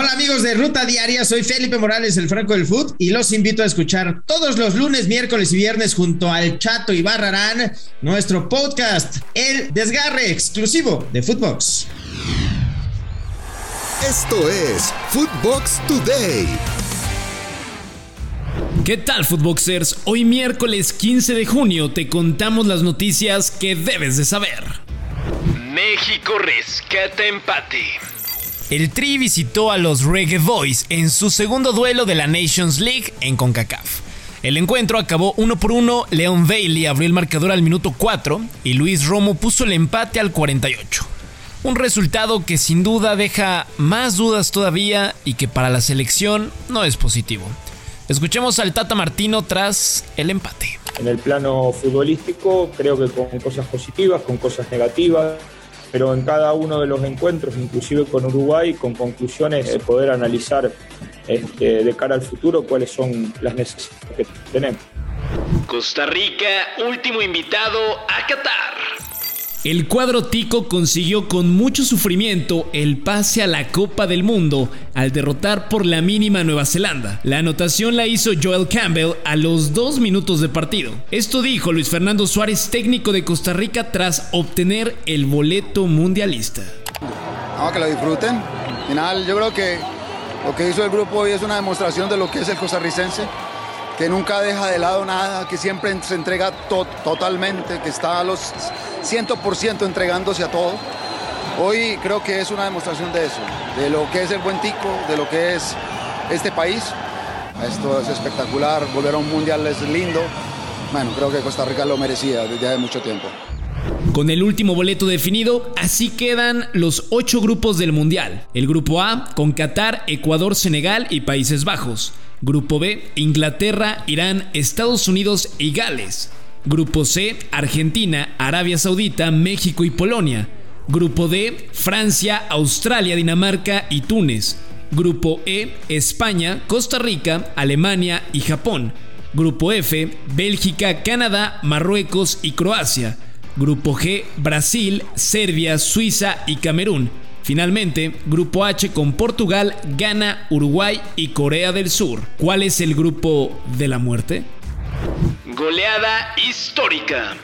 Hola amigos de Ruta Diaria, soy Felipe Morales, el Franco del Foot, y los invito a escuchar todos los lunes, miércoles y viernes junto al Chato y Barrarán nuestro podcast, El Desgarre, exclusivo de Footbox. Esto es Footbox Today. ¿Qué tal, Footboxers? Hoy miércoles 15 de junio te contamos las noticias que debes de saber. México rescata empate. El Tri visitó a los Reggae Boys en su segundo duelo de la Nations League en CONCACAF. El encuentro acabó uno por uno, Leon Bailey abrió el marcador al minuto 4 y Luis Romo puso el empate al 48. Un resultado que sin duda deja más dudas todavía y que para la selección no es positivo. Escuchemos al Tata Martino tras el empate. En el plano futbolístico creo que con cosas positivas, con cosas negativas, pero en cada uno de los encuentros, inclusive con Uruguay, con conclusiones, de poder analizar este, de cara al futuro cuáles son las necesidades que tenemos. Costa Rica, último invitado a Qatar. El cuadro tico consiguió con mucho sufrimiento el pase a la Copa del Mundo al derrotar por la mínima Nueva Zelanda. La anotación la hizo Joel Campbell a los dos minutos de partido. Esto dijo Luis Fernando Suárez, técnico de Costa Rica, tras obtener el boleto mundialista. Vamos a que lo disfruten. Al final, yo creo que lo que hizo el grupo hoy es una demostración de lo que es el costarricense que nunca deja de lado nada, que siempre se entrega totalmente, que está a los 100% entregándose a todo. Hoy creo que es una demostración de eso, de lo que es el buen tico, de lo que es este país. Esto es espectacular, volver a un mundial es lindo. Bueno, creo que Costa Rica lo merecía desde hace mucho tiempo. Con el último boleto definido, así quedan los ocho grupos del Mundial. El grupo A, con Qatar, Ecuador, Senegal y Países Bajos. Grupo B, Inglaterra, Irán, Estados Unidos y Gales. Grupo C, Argentina, Arabia Saudita, México y Polonia. Grupo D, Francia, Australia, Dinamarca y Túnez. Grupo E, España, Costa Rica, Alemania y Japón. Grupo F, Bélgica, Canadá, Marruecos y Croacia. Grupo G, Brasil, Serbia, Suiza y Camerún. Finalmente, Grupo H con Portugal, Ghana, Uruguay y Corea del Sur. ¿Cuál es el grupo de la muerte? Goleada histórica.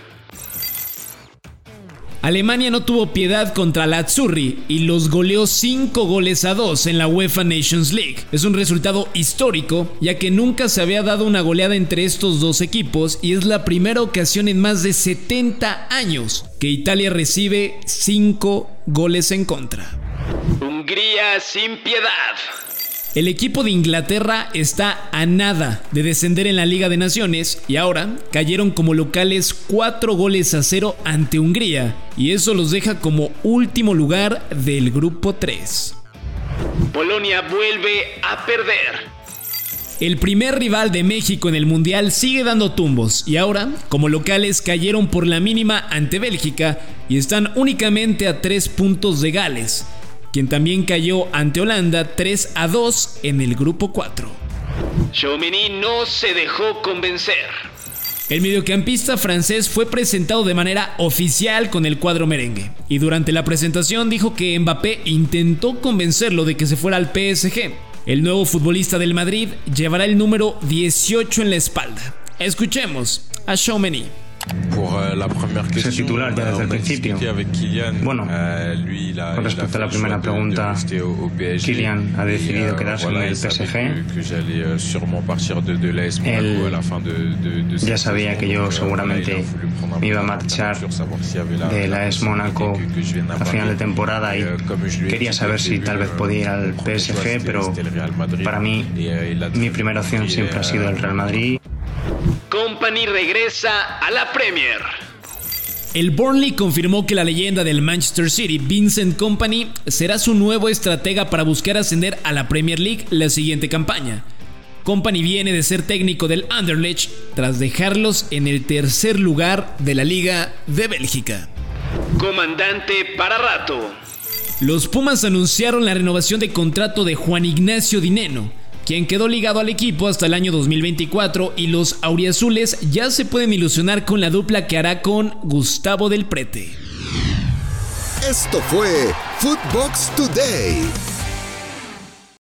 Alemania no tuvo piedad contra la Azzurri y los goleó 5 goles a 2 en la UEFA Nations League. Es un resultado histórico, ya que nunca se había dado una goleada entre estos dos equipos y es la primera ocasión en más de 70 años que Italia recibe 5 goles en contra. Hungría sin piedad. El equipo de Inglaterra está a nada de descender en la Liga de Naciones y ahora cayeron como locales 4 goles a 0 ante Hungría y eso los deja como último lugar del grupo 3. Polonia vuelve a perder. El primer rival de México en el Mundial sigue dando tumbos y ahora, como locales, cayeron por la mínima ante Bélgica y están únicamente a 3 puntos de Gales quien también cayó ante Holanda 3 a 2 en el grupo 4. Chaumini no se dejó convencer. El mediocampista francés fue presentado de manera oficial con el cuadro merengue y durante la presentación dijo que Mbappé intentó convencerlo de que se fuera al PSG. El nuevo futbolista del Madrid llevará el número 18 en la espalda. Escuchemos a Chaumini. Euh, Ser titular ya desde el principio. Bueno, euh, con respecto a la primera pregunta, Kylian ha decidido euh, quedarse en el PSG. Él ya sabía que yo seguramente me iba a marchar de la AS Mónaco a final de temporada y quería saber si tal vez podía ir al PSG, pero para mí mi primera opción siempre ha sido el Real Madrid. Company regresa a la Premier. El Burnley confirmó que la leyenda del Manchester City, Vincent Company, será su nuevo estratega para buscar ascender a la Premier League la siguiente campaña. Company viene de ser técnico del Anderlecht tras dejarlos en el tercer lugar de la Liga de Bélgica. Comandante para rato. Los Pumas anunciaron la renovación de contrato de Juan Ignacio Dineno quien quedó ligado al equipo hasta el año 2024 y los auriazules ya se pueden ilusionar con la dupla que hará con Gustavo del Prete. Esto fue Footbox Today.